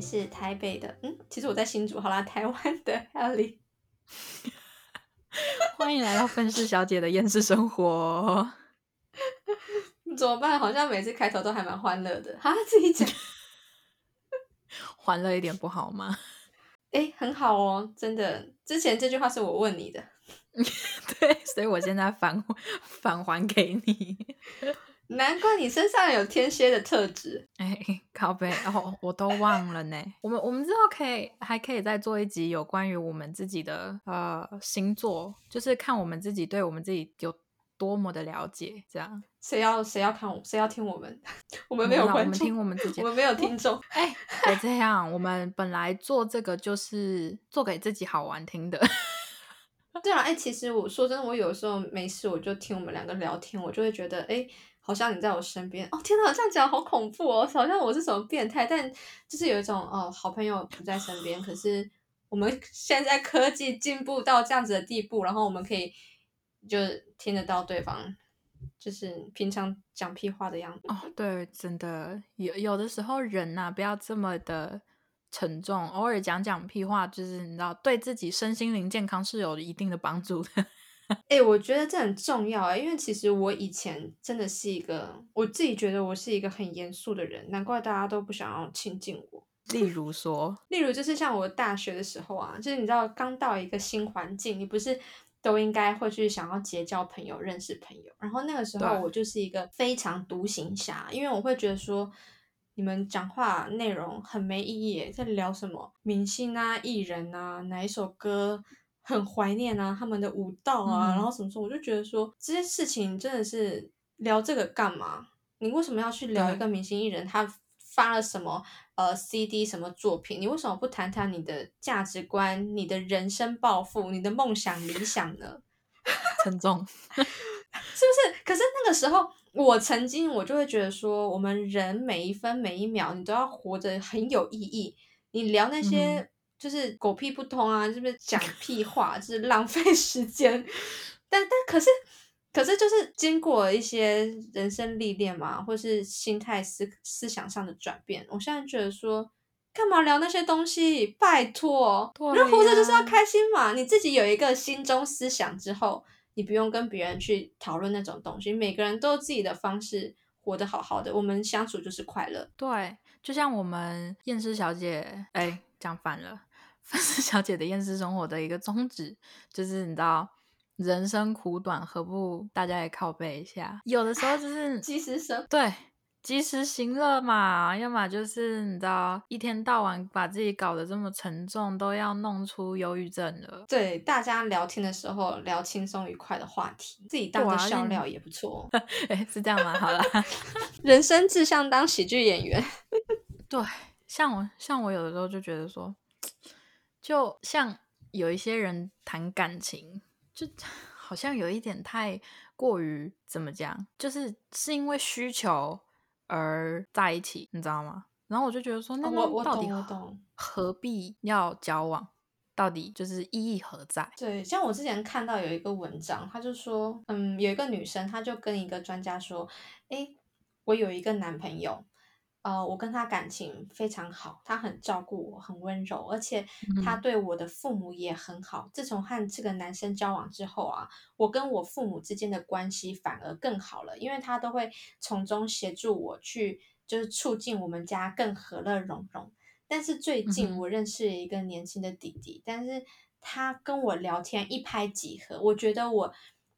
是台北的，嗯，其实我在新竹，好啦，台湾的 Ellie，欢迎来到愤世小姐的厌世生活。怎么办？好像每次开头都还蛮欢乐的，哈，自己讲，欢乐一点不好吗？哎，很好哦，真的。之前这句话是我问你的，对，所以我现在返返还给你。难怪你身上有天蝎的特质，哎，靠背哦，我都忘了呢。我们我们之后可以还可以再做一集有关于我们自己的呃星座，就是看我们自己对我们自己有多么的了解。这样谁要谁要看我，谁要听我们？我们没有观众，我们听我们自己，我们没有听众。哎，别这样，我们本来做这个就是做给自己好玩听的。对啊，哎，其实我说真的，我有时候没事我就听我们两个聊天，我就会觉得哎。好像你在我身边哦，天哪，这样讲好恐怖哦，好像我是什么变态。但就是有一种哦，好朋友不在身边，可是我们 现在科技进步到这样子的地步，然后我们可以就听得到对方就是平常讲屁话的样子。哦，对，真的有有的时候人呐，不要这么的沉重，偶尔讲讲屁话，就是你知道，对自己身心灵健康是有一定的帮助的。哎，我觉得这很重要啊，因为其实我以前真的是一个，我自己觉得我是一个很严肃的人，难怪大家都不想要亲近我。例如说，例如就是像我大学的时候啊，就是你知道刚到一个新环境，你不是都应该会去想要结交朋友、认识朋友，然后那个时候我就是一个非常独行侠，因为我会觉得说，你们讲话内容很没意义，在聊什么明星啊、艺人啊、哪一首歌。很怀念啊，他们的舞蹈啊，然后什么时候我就觉得说这些事情真的是聊这个干嘛？你为什么要去聊一个明星艺人他发了什么呃 CD 什么作品？你为什么不谈谈你的价值观、你的人生抱负、你的梦想理想呢？沉重，是不是？可是那个时候我曾经我就会觉得说，我们人每一分每一秒你都要活着很有意义。你聊那些。就是狗屁不通啊！是不是讲屁话？就是浪费时间。但但可是可是就是经过一些人生历练嘛，或是心态思思想上的转变，我现在觉得说，干嘛聊那些东西？拜托，人活着就是要开心嘛！你自己有一个心中思想之后，你不用跟别人去讨论那种东西。每个人都有自己的方式活得好好的，我们相处就是快乐。对，就像我们验尸小姐，哎，讲反了。范氏小姐的厌世生活的一个宗旨，就是你知道，人生苦短，何不大家也靠背一下？有的时候就 是及时生，对，及时行乐嘛。要么就是你知道，一天到晚把自己搞得这么沉重，都要弄出忧郁症了。对，大家聊天的时候聊轻松愉快的话题，自己当个笑料也不错。哎，是这样吗？好了，人生志向当喜剧演员。对，像我，像我有的时候就觉得说。就像有一些人谈感情，就好像有一点太过于怎么讲，就是是因为需求而在一起，你知道吗？然后我就觉得说，那我到底懂何必要交往？到底就是意义何在？对，像我之前看到有一个文章，他就说，嗯，有一个女生，她就跟一个专家说，诶，我有一个男朋友。呃，我跟他感情非常好，他很照顾我，很温柔，而且他对我的父母也很好。自从和这个男生交往之后啊，我跟我父母之间的关系反而更好了，因为他都会从中协助我去，就是促进我们家更和乐融融。但是最近我认识了一个年轻的弟弟，但是他跟我聊天一拍即合，我觉得我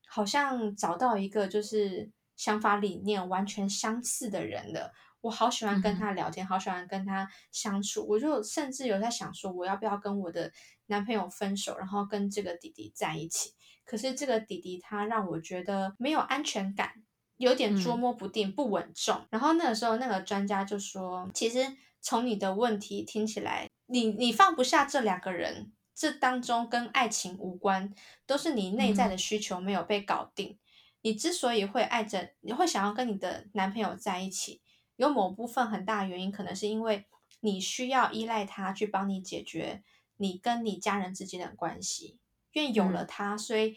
好像找到一个就是想法理念完全相似的人了。我好喜欢跟他聊天，好喜欢跟他相处。我就甚至有在想说，我要不要跟我的男朋友分手，然后跟这个弟弟在一起？可是这个弟弟他让我觉得没有安全感，有点捉摸不定、不稳重。然后那个时候，那个专家就说，其实从你的问题听起来，你你放不下这两个人，这当中跟爱情无关，都是你内在的需求没有被搞定。你之所以会爱着，你会想要跟你的男朋友在一起。有某部分很大原因，可能是因为你需要依赖他去帮你解决你跟你家人之间的关系，因为有了他，所以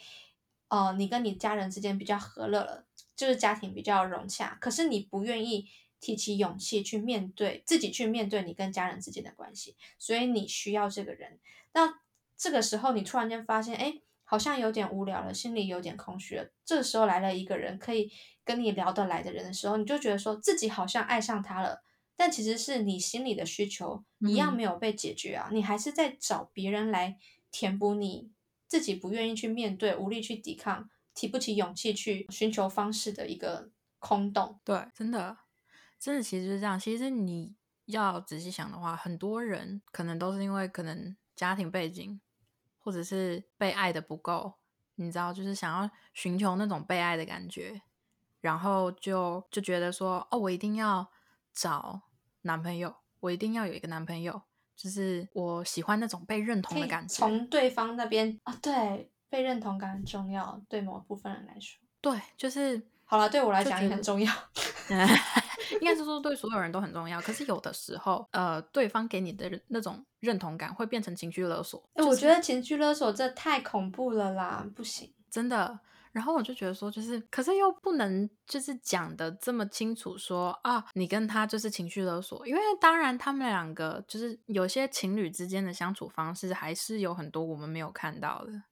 呃，你跟你家人之间比较和乐了，就是家庭比较融洽。可是你不愿意提起勇气去面对自己，去面对你跟家人之间的关系，所以你需要这个人。那这个时候，你突然间发现，哎，好像有点无聊了，心里有点空虚了。这时候来了一个人，可以跟你聊得来的人的时候，你就觉得说自己好像爱上他了。但其实是你心里的需求一样没有被解决啊，你还是在找别人来填补你自己不愿意去面对、无力去抵抗、提不起勇气去寻求方式的一个空洞。对，真的，真的其实是这样。其实你要仔细想的话，很多人可能都是因为可能家庭背景，或者是被爱的不够，你知道，就是想要寻求那种被爱的感觉，然后就就觉得说，哦，我一定要。找男朋友，我一定要有一个男朋友，就是我喜欢那种被认同的感觉。从对方那边啊，对，被认同感很重要，对某部分人来说，对，就是好了，对我来讲也很重要。应该是说对所有人都很重要。可是有的时候，呃，对方给你的那种认同感会变成情绪勒索。哎，我觉得情绪勒索这太恐怖了啦，不行，真的。然后我就觉得说，就是，可是又不能就是讲的这么清楚，说啊，你跟他就是情绪勒索，因为当然他们两个就是有些情侣之间的相处方式还是有很多我们没有看到的。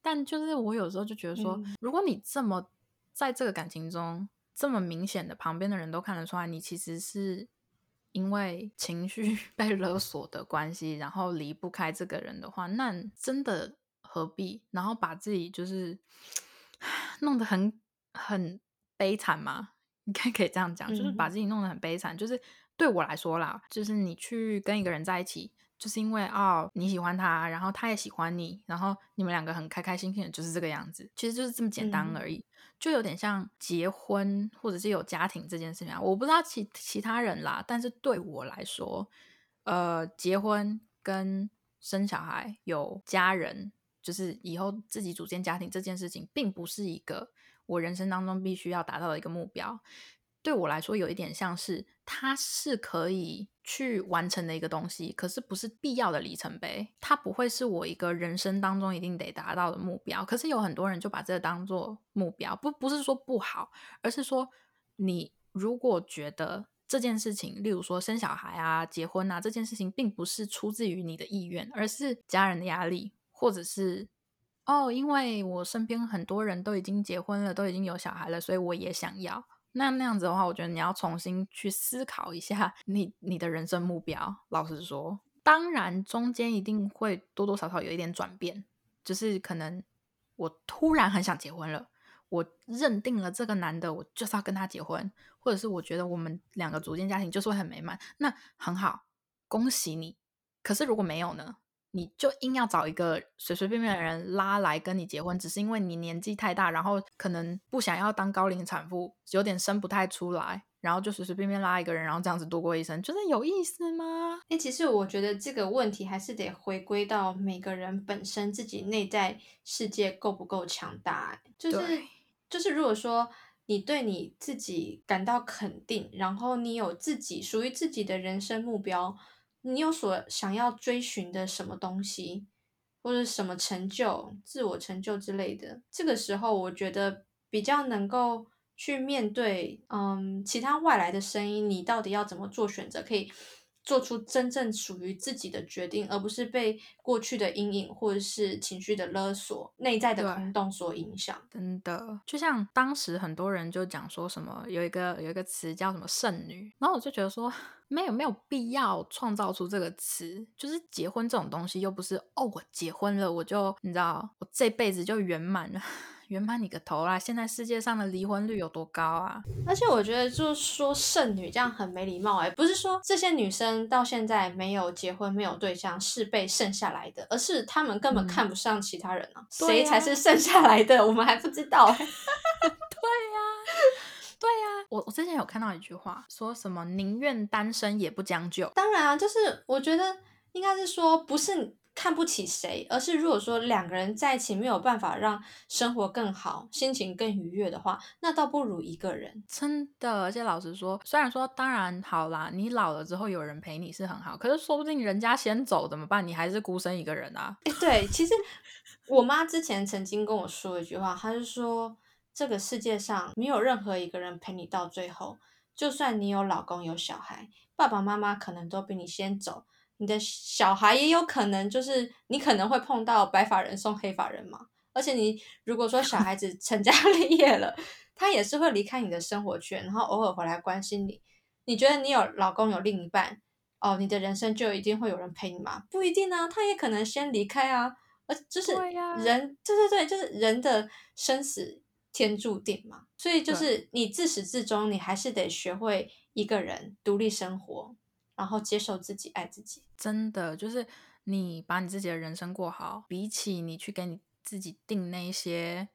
但就是我有时候就觉得说，如果你这么在这个感情中这么明显的，旁边的人都看得出来，你其实是因为 情绪被勒索的关系，然后离不开这个人的话，那真的何必？然后把自己就是。弄得很很悲惨吗？应该可以这样讲，就是把自己弄得很悲惨。就是对我来说啦，就是你去跟一个人在一起，就是因为哦你喜欢他，然后他也喜欢你，然后你们两个很开开心心的，就是这个样子。其实就是这么简单而已，就有点像结婚或者是有家庭这件事情啊。我不知道其其他人啦，但是对我来说，呃，结婚跟生小孩有家人。就是以后自己组建家庭这件事情，并不是一个我人生当中必须要达到的一个目标。对我来说，有一点像是它是可以去完成的一个东西，可是不是必要的里程碑。它不会是我一个人生当中一定得达到的目标。可是有很多人就把这个当做目标，不不是说不好，而是说你如果觉得这件事情，例如说生小孩啊、结婚啊这件事情，并不是出自于你的意愿，而是家人的压力。或者是哦，因为我身边很多人都已经结婚了，都已经有小孩了，所以我也想要。那那样子的话，我觉得你要重新去思考一下你你的人生目标。老实说，当然中间一定会多多少少有一点转变，就是可能我突然很想结婚了，我认定了这个男的，我就是要跟他结婚，或者是我觉得我们两个组建家庭就是会很美满，那很好，恭喜你。可是如果没有呢？你就硬要找一个随随便便的人拉来跟你结婚，只是因为你年纪太大，然后可能不想要当高龄产妇，有点生不太出来，然后就随随便便拉一个人，然后这样子度过一生，真的有意思吗？哎，其实我觉得这个问题还是得回归到每个人本身自己内在世界够不够强大。就是就是，如果说你对你自己感到肯定，然后你有自己属于自己的人生目标。你有所想要追寻的什么东西，或者什么成就、自我成就之类的，这个时候我觉得比较能够去面对，嗯，其他外来的声音，你到底要怎么做选择，可以。做出真正属于自己的决定，而不是被过去的阴影或者是情绪的勒索、内在的空洞所影响。真的，就像当时很多人就讲说什么有一个有一个词叫什么“剩女”，然后我就觉得说 没有没有必要创造出这个词，就是结婚这种东西又不是哦，我结婚了我就你知道我这辈子就圆满了。圆满你个头啦！现在世界上的离婚率有多高啊？而且我觉得，就是说剩女这样很没礼貌哎，不是说这些女生到现在没有结婚、没有对象是被剩下来的，而是她们根本看不上其他人啊。谁才是剩下来的？我们还不知道。对呀，对呀。我我之前有看到一句话，说什么宁愿单身也不将就。当然啊，就是我觉得应该是说不是。看不起谁，而是如果说两个人在一起没有办法让生活更好、心情更愉悦的话，那倒不如一个人。真的，而且老实说，虽然说当然好啦，你老了之后有人陪你是很好，可是说不定人家先走怎么办？你还是孤身一个人啊？对，其实我妈之前曾经跟我说一句话，她是说这个世界上没有任何一个人陪你到最后。就算你有老公有小孩，爸爸妈妈可能都比你先走，你的小孩也有可能就是你可能会碰到白发人送黑发人嘛。而且你如果说小孩子成家 立业了，他也是会离开你的生活圈，然后偶尔回来关心你。你觉得你有老公有另一半，哦，你的人生就一定会有人陪你吗？不一定啊，他也可能先离开啊。而就是人，对对对，就是人的生死天注定嘛。所以就是你自始至终，你还是得学会一个人独立生活，然后接受自己，爱自己。真的，就是你把你自己的人生过好，比起你去给你自己定那些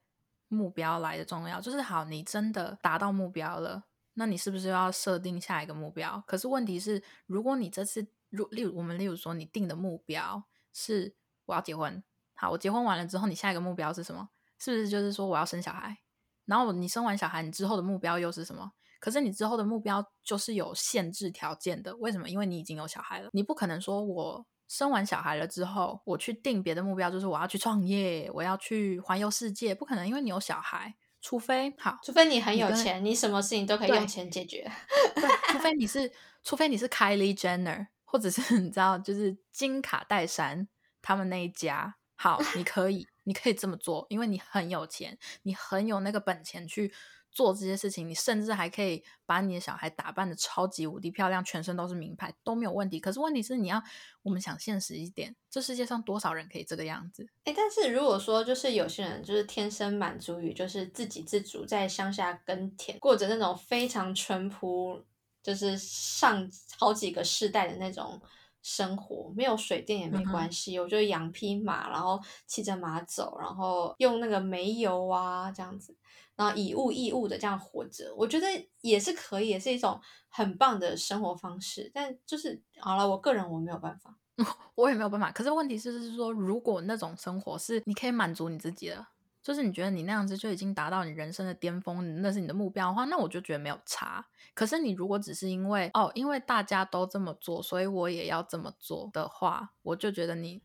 目标来的重要。就是好，你真的达到目标了。那你是不是要设定下一个目标？可是问题是，如果你这次，如例如我们例如说，你定的目标是我要结婚，好，我结婚完了之后，你下一个目标是什么？是不是就是说我要生小孩？然后你生完小孩，你之后的目标又是什么？可是你之后的目标就是有限制条件的，为什么？因为你已经有小孩了，你不可能说我生完小孩了之后，我去定别的目标，就是我要去创业，我要去环游世界，不可能，因为你有小孩。除非好，除非你很有钱，你什么事情都可以用钱解决。对，除非你 是，除非你是 Kylie Jenner，或者是 你知道，就是金卡戴珊他们那一家。好，你可以，你可以这么做，因为你很有钱，你很有那个本钱去。做这些事情，你甚至还可以把你的小孩打扮的超级无敌漂亮，全身都是名牌都没有问题。可是问题是，你要我们想现实一点，这世界上多少人可以这个样子？哎，但是如果说就是有些人就是天生满足于就是自给自足，在乡下耕田，过着那种非常淳朴，就是上好几个世代的那种生活，没有水电也没关系，我就养匹马，然后骑着马走，然后用那个煤油啊这样子。然后以物易物的这样活着，我觉得也是可以，也是一种很棒的生活方式。但就是好了，我个人我没有办法，我也没有办法。可是问题是，是说如果那种生活是你可以满足你自己的，就是你觉得你那样子就已经达到你人生的巅峰，那是你的目标的话，那我就觉得没有差。可是你如果只是因为哦，因为大家都这么做，所以我也要这么做的话，我就觉得你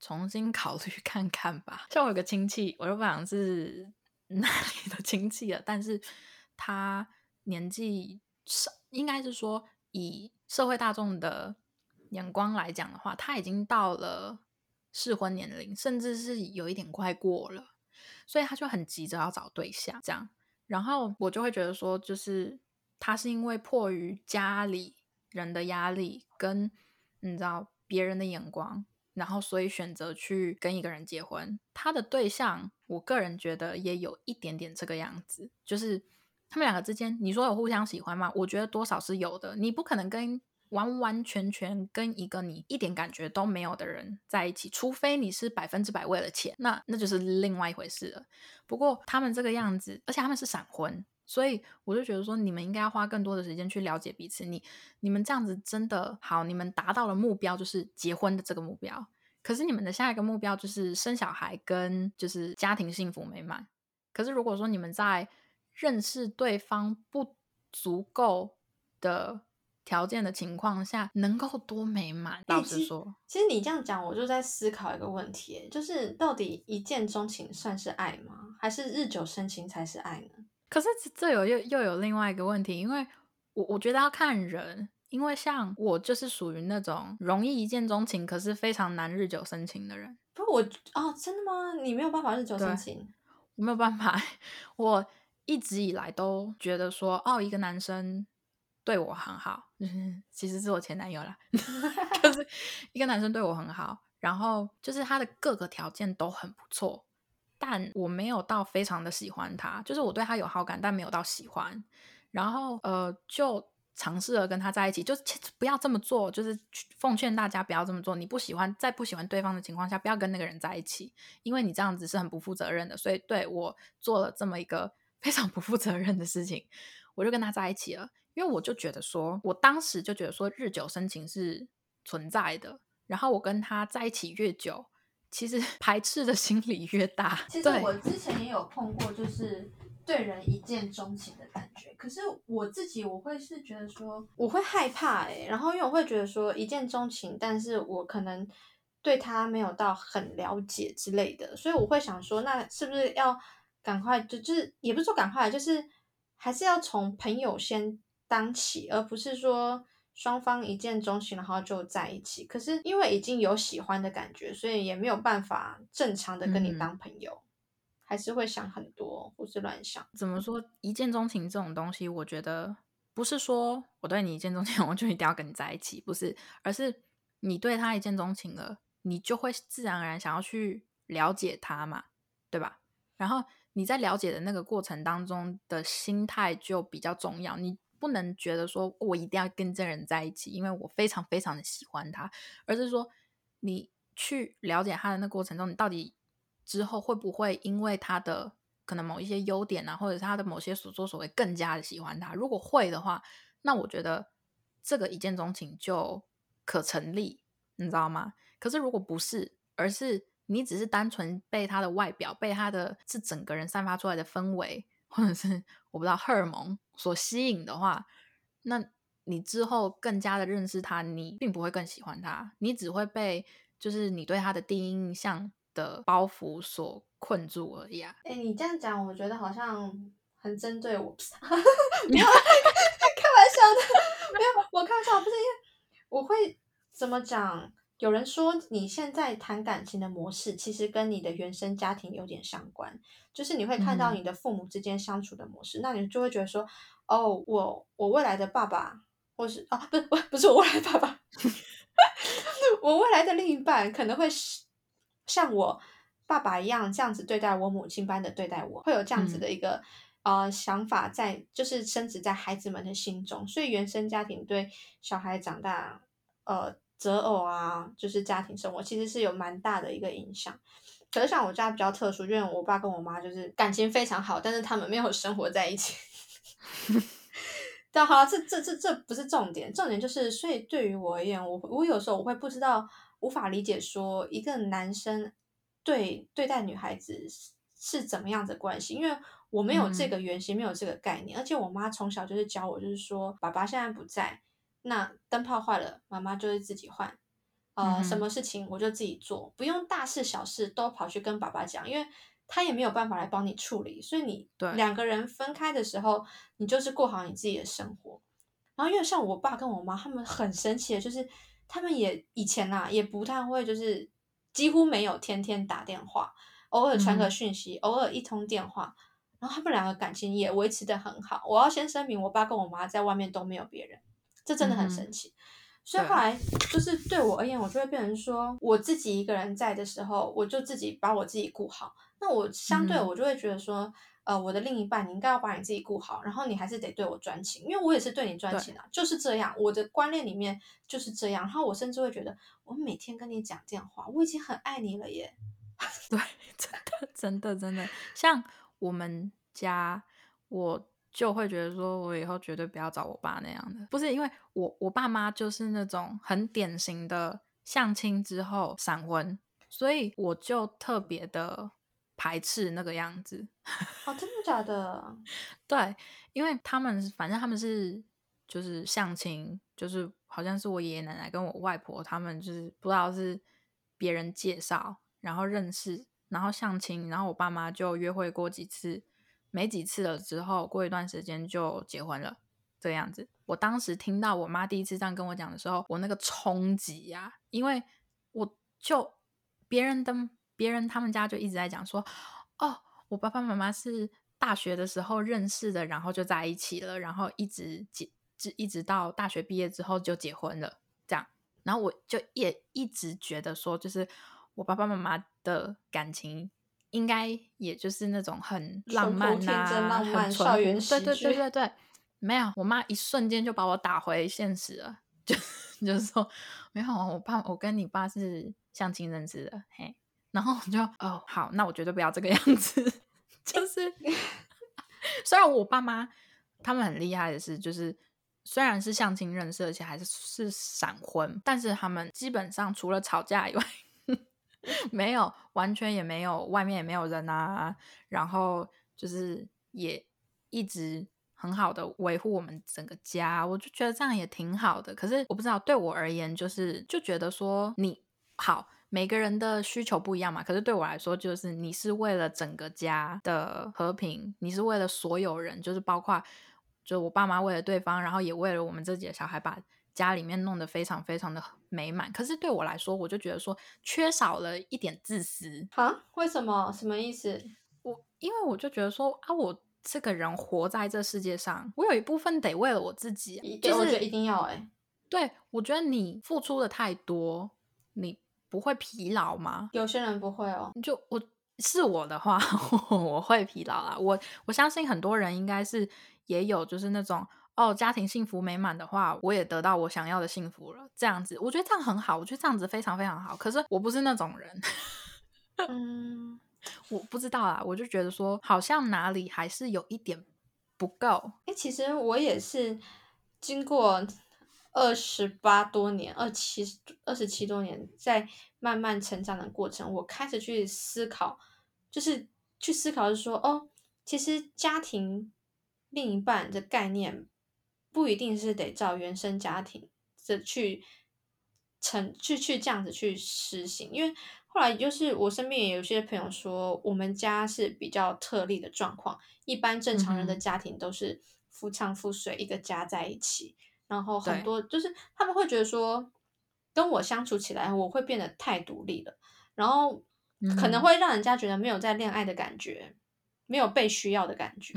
重新考虑看看吧。像我有个亲戚，我就不想是。那里的亲戚了，但是他年纪上，应该是说以社会大众的眼光来讲的话，他已经到了适婚年龄，甚至是有一点快过了，所以他就很急着要找对象，这样。然后我就会觉得说，就是他是因为迫于家里人的压力，跟你知道别人的眼光。然后，所以选择去跟一个人结婚。他的对象，我个人觉得也有一点点这个样子，就是他们两个之间，你说有互相喜欢吗？我觉得多少是有的。你不可能跟完完全全跟一个你一点感觉都没有的人在一起，除非你是百分之百为了钱，那那就是另外一回事了。不过他们这个样子，而且他们是闪婚。所以我就觉得说，你们应该要花更多的时间去了解彼此。你、你们这样子真的好，你们达到了目标，就是结婚的这个目标。可是你们的下一个目标就是生小孩跟就是家庭幸福美满。可是如果说你们在认识对方不足够的条件的情况下，能够多美满？老实说，其实你这样讲，我就在思考一个问题，就是到底一见钟情算是爱吗？还是日久生情才是爱呢？可是这有又又有另外一个问题，因为我我觉得要看人，因为像我就是属于那种容易一见钟情，可是非常难日久生情的人。不是，我哦，真的吗？你没有办法日久生情？我没有办法。我一直以来都觉得说，哦，一个男生对我很好，其实是我前男友啦，就是一个男生对我很好，然后就是他的各个条件都很不错。但我没有到非常的喜欢他，就是我对他有好感，但没有到喜欢。然后呃，就尝试了跟他在一起，就是不要这么做，就是奉劝大家不要这么做。你不喜欢，在不喜欢对方的情况下，不要跟那个人在一起，因为你这样子是很不负责任的。所以对我做了这么一个非常不负责任的事情，我就跟他在一起了。因为我就觉得说，我当时就觉得说，日久生情是存在的。然后我跟他在一起越久。其实 排斥的心理越大。其实我之前也有碰过，就是对人一见钟情的感觉。可是我自己我会是觉得说，我会害怕哎，然后因为我会觉得说一见钟情，但是我可能对他没有到很了解之类的，所以我会想说，那是不是要赶快就就是也不是说赶快，就是还是要从朋友先。当起，而不是说双方一见钟情，然后就在一起。可是因为已经有喜欢的感觉，所以也没有办法正常的跟你当朋友，还是会想很多，胡思乱想。怎么说一见钟情这种东西，我觉得不是说我对你一见钟情，我就一定要跟你在一起，不是，而是你对他一见钟情了，你就会自然而然想要去了解他嘛，对吧？然后你在了解的那个过程当中的心态就比较重要，你不能觉得说我一定要跟这人在一起，因为我非常非常的喜欢他，而是说你去了解他的那过程中，你到底之后会不会因为他的可能某一些优点啊，或者是他的某些所作所为更加的喜欢他？如果会的话，那我觉得这个一见钟情就可成立，你知道吗？可是如果不是，而是你只是单纯被他的外表、被他的是整个人散发出来的氛围，或者是我不知道荷尔蒙所吸引的话，那你之后更加的认识他，你并不会更喜欢他，你只会被就是你对他的第一印象的包袱所困住而已啊！哎，你这样讲，我觉得好像很针对我，没有 开玩笑的，没有我开玩笑，不是因为我会怎么讲？有人说，你现在谈感情的模式，其实跟你的原生家庭有点相关，就是你会看到你的父母之间相处的模式，那你就会觉得说，哦，我我未来的爸爸，或是啊，不是不不是我未来的爸爸，我未来的另一半可能会像我爸爸一样这样子对待我母亲般的对待我，会有这样子的一个呃想法在，就是升值在孩子们的心中，所以原生家庭对小孩长大，呃。择偶啊，就是家庭生活，其实是有蛮大的一个影响。可是像我家比较特殊，因为我爸跟我妈就是感情非常好，但是他们没有 生活在一起。但好，这这这这不是重点，重点就是，所以对于我而言，我我有时候我会不知道，无法理解说一个男生对对待女孩子是怎么样的关系，因为我没有这个原型，没有这个概念，而且我妈从小就是教我，就是说爸爸现在不在。那灯泡坏了，妈妈就是自己换，呃，什么事情我就自己做，不用大事小事都跑去跟爸爸讲，因为他也没有办法来帮你处理。所以你两个人分开的时候，你就是过好你自己的生活。然后因为像我爸跟我妈，他们很神奇的，就是他们也以前呐也不太会，就是几乎没有天天打电话，偶尔传个讯息，偶尔一通电话，然后他们两个感情也维持的很好。我要先声明，我爸跟我妈在外面都没有别人。这真的很神奇，所以后来就是对我而言，我就会变成说，我自己一个人在的时候，我就自己把我自己顾好。那我相对我就会觉得说，呃，我的另一半，你应该要把你自己顾好，然后你还是得对我专情，因为我也是对你专情啊，就是这样。我的观念里面就是这样。然后我甚至会觉得，我每天跟你讲电话，我已经很爱你了耶。对，真的，真的，真的，像我们家我。就会觉得说，我以后绝对不要找我爸那样的，不是因为我我爸妈就是那种很典型的相亲之后闪婚，所以我就特别的排斥那个样子。哦，真的假的？对，因为他们反正他们是就是相亲，就是好像是我爷爷奶奶跟我外婆他们就是不知道是别人介绍，然后认识，然后相亲，然后我爸妈就约会过几次。没几次了之后，过一段时间就结婚了，这个样子。我当时听到我妈第一次这样跟我讲的时候，我那个冲击呀，因为我就别人的别人他们家就一直在讲说，哦，我爸爸妈妈是大学的时候认识的，然后就在一起了，然后一直结，一直到大学毕业之后就结婚了，这样。然后我就也一直觉得说，就是我爸爸妈妈的感情。应该也就是那种很浪漫呐，很校园对对对对对，没有，我妈一瞬间就把我打回现实了，就就是说没有，我爸我跟你爸是相亲认识的，嘿，然后我就哦好，那我绝对不要这个样子，就是虽然我爸妈他们很厉害的是，就是虽然是相亲认识，而且还是是闪婚，但是他们基本上除了吵架以外。没有，完全也没有，外面也没有人啊。然后就是也一直很好的维护我们整个家，我就觉得这样也挺好的。可是我不知道对我而言，就是就觉得说你好，每个人的需求不一样嘛。可是对我来说，就是你是为了整个家的和平，你是为了所有人，就是包括就我爸妈为了对方，然后也为了我们自己的小孩，把家里面弄得非常非常的美满。可是对我来说，我就觉得说缺少了一点自私。啊？为什么？什么意思？我因为我就觉得说啊，我这个人活在这世界上，我有一部分得为了我自己，就是我觉得一定要哎。对，我觉得你付出的太多，你不会疲劳吗？有些人不会哦。就我是我的话，我会疲劳啊。我我相信很多人应该是也有，就是那种哦，家庭幸福美满的话，我也得到我想要的幸福了。这样子，我觉得这样很好，我觉得这样子非常非常好。可是我不是那种人，嗯，我不知道啊，我就觉得说，好像哪里还是有一点不够。哎，其实我也是经过。二十八多年，二七二十七多年，在慢慢成长的过程，我开始去思考，就是去思考，是说，哦，其实家庭另一半的概念不一定是得照原生家庭的去成去去这样子去实行，因为后来就是我身边也有些朋友说，我们家是比较特例的状况，一般正常人的家庭都是夫唱妇随一个家在一起。然后很多就是他们会觉得说，跟我相处起来，我会变得太独立了，然后可能会让人家觉得没有在恋爱的感觉，没有被需要的感觉。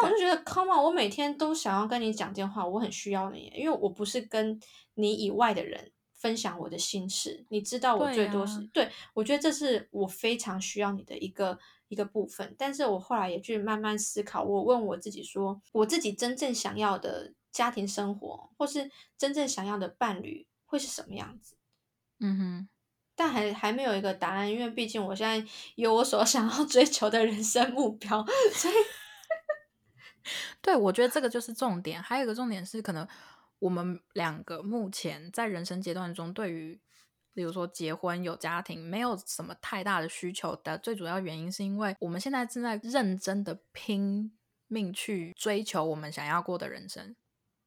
但我就觉得，Come on，我每天都想要跟你讲电话，我很需要你，因为我不是跟你以外的人分享我的心事，你知道我最多是对，我觉得这是我非常需要你的一个一个部分。但是我后来也去慢慢思考，我问我自己说，我自己真正想要的。家庭生活，或是真正想要的伴侣会是什么样子？嗯哼，但还还没有一个答案，因为毕竟我现在有我所想要追求的人生目标，所以，对我觉得这个就是重点。还有一个重点是，可能我们两个目前在人生阶段中，对于比如说结婚有家庭，没有什么太大的需求的。最主要原因是因为我们现在正在认真的拼命去追求我们想要过的人生。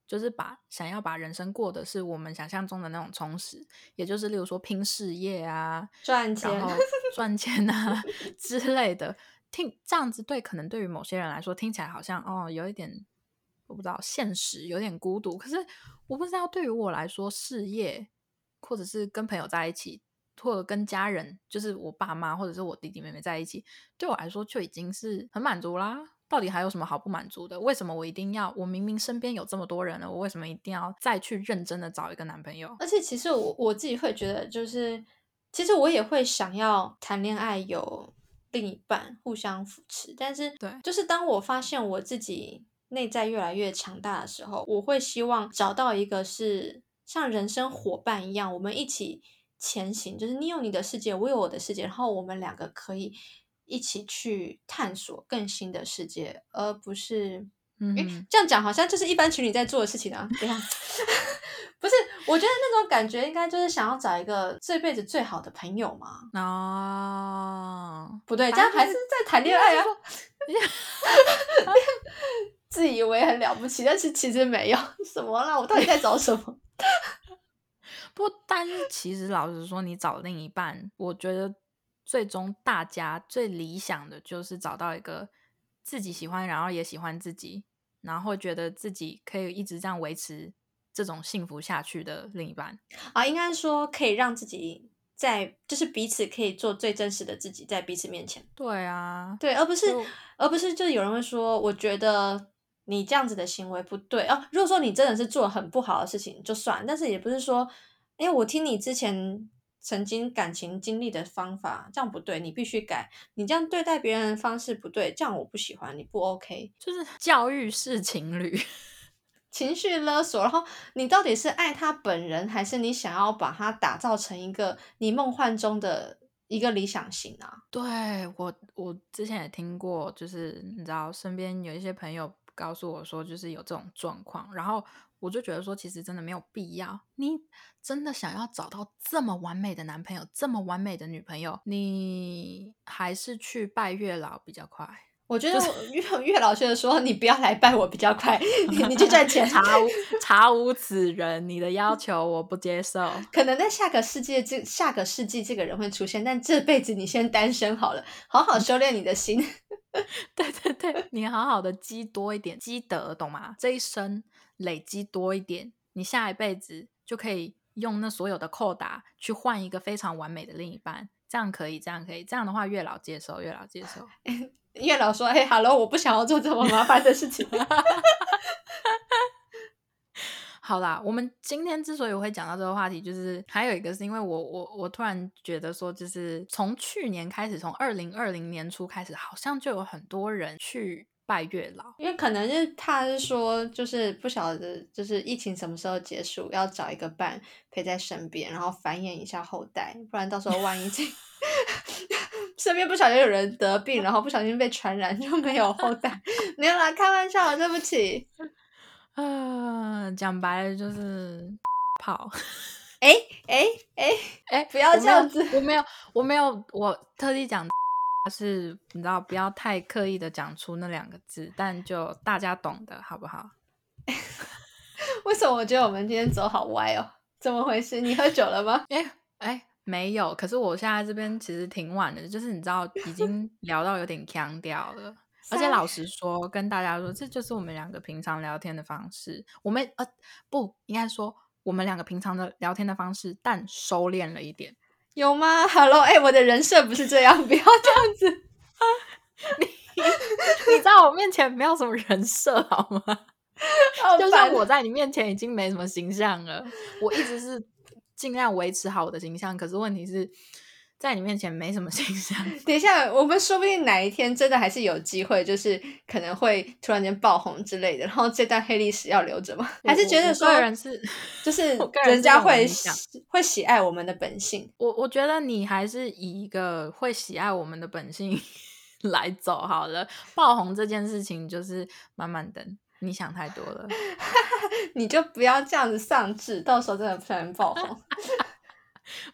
就是把想要把人生过的是我们想象中的那种充实，也就是例如说拼事业啊，赚钱，赚钱啊 之类的。听这样子对，可能对于某些人来说听起来好像哦有一点我不知道现实，有点孤独。可是我不知道对于我来说，事业或者是跟朋友在一起，或者跟家人，就是我爸妈或者是我弟弟妹妹在一起，对我来说就已经是很满足啦。到底还有什么好不满足的？为什么我一定要？我明明身边有这么多人了，我为什么一定要再去认真的找一个男朋友？而且其实我我自己会觉得，就是其实我也会想要谈恋爱，有另一半互相扶持。但是，对，就是当我发现我自己内在越来越强大的时候，我会希望找到一个是像人生伙伴一样，我们一起前行。就是你有你的世界，我有我的世界，然后我们两个可以。一起去探索更新的世界，而不是，嗯，这样讲好像就是一般情侣在做的事情啊。对呀，不是，我觉得那种感觉应该就是想要找一个这辈子最好的朋友嘛。哦，不对，这样还是在谈恋爱啊。自以为很了不起，但是其实没有什么啦。我到底在找什么？不，但是其实老实说，你找另一半，我觉得。最终，大家最理想的就是找到一个自己喜欢，然后也喜欢自己，然后觉得自己可以一直这样维持这种幸福下去的另一半啊。应该说，可以让自己在，就是彼此可以做最真实的自己，在彼此面前。对啊，对，而不是，而不是，就是有人会说，我觉得你这样子的行为不对哦。如果说你真的是做很不好的事情，就算，但是也不是说，因为我听你之前。曾经感情经历的方法这样不对，你必须改。你这样对待别人的方式不对，这样我不喜欢，你不 OK。就是教育式情侣，情绪勒索。然后你到底是爱他本人，还是你想要把他打造成一个你梦幻中的一个理想型啊？对我，我之前也听过，就是你知道，身边有一些朋友告诉我说，就是有这种状况，然后。我就觉得说，其实真的没有必要。你真的想要找到这么完美的男朋友，这么完美的女朋友，你还是去拜月老比较快。我觉得月月老却说，你不要来拜我比较快，你你去赚钱。查无查无此人，你的要求我不接受。可能在下个世界，这下个世纪这个人会出现，但这辈子你先单身好了，好好修炼你的心。对对对，你好好的积多一点积德，懂吗？这一生累积多一点，你下一辈子就可以用那所有的扣打去换一个非常完美的另一半，这样可以，这样可以，这样的话月老接受，月老接受。月老说：“哎，Hello，我不想要做这么麻烦的事情。”好啦，我们今天之所以会讲到这个话题，就是还有一个是因为我我我突然觉得说，就是从去年开始，从二零二零年初开始，好像就有很多人去拜月老，因为可能是他是说，就是不晓得就是疫情什么时候结束，要找一个伴陪在身边，然后繁衍一下后代，不然到时候万一这身边不小心有人得病，然后不小心被传染，就没有后代。没有啦，开玩笑，对不起。啊，讲白了就是跑。哎哎哎哎，不要这样子！我没有，我没有，我特地讲是，你知道，不要太刻意的讲出那两个字，但就大家懂的好不好？为什么我觉得我们今天走好歪哦？怎么回事？你喝酒了吗？哎哎，没有。可是我现在这边其实挺晚的，就是你知道，已经 聊到有点腔调了。而且老实说，跟大家说，这就是我们两个平常聊天的方式。我们呃，不应该说我们两个平常的聊天的方式，但收敛了一点，有吗？Hello，哎，我的人设不是这样，不要这样子。你 你在我面前没有什么人设好吗？就算我在你面前已经没什么形象了，我一直是尽量维持好我的形象。可是问题是。在你面前没什么形象。等一下，我们说不定哪一天真的还是有机会，就是可能会突然间爆红之类的。然后这段黑历史要留着吗？还是觉得说人是就是人家会会喜爱我们的本性？我我觉得你还是以一个会喜爱我们的本性 来走好了。爆红这件事情就是慢慢等，你想太多了。你就不要这样子丧志，到时候真的突然爆红。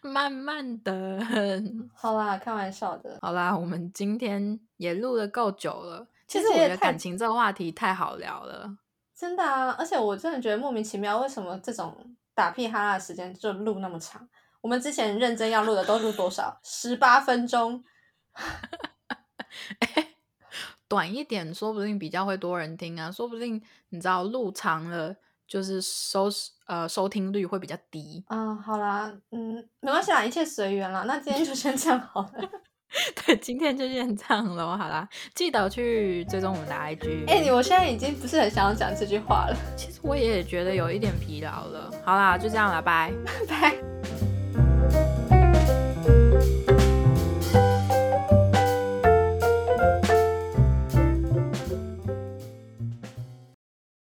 慢慢的，好啦，开玩笑的。好啦，我们今天也录的够久了。其实我觉得感情这个话题太好聊了，真的啊！而且我真的觉得莫名其妙，为什么这种打屁哈啦的时间就录那么长？我们之前认真要录的都录多少？十八分钟。短一点，说不定比较会多人听啊。说不定你知道录长了。就是收呃收听率会比较低。嗯，好啦，嗯，没关系啦，一切随缘啦。那今天就先这样好了。对，今天就先这样了。好啦，记得去追踪我们的 IG。哎，你我现在已经不是很想要讲这句话了。其实我也觉得有一点疲劳了。好啦，就这样了，拜拜。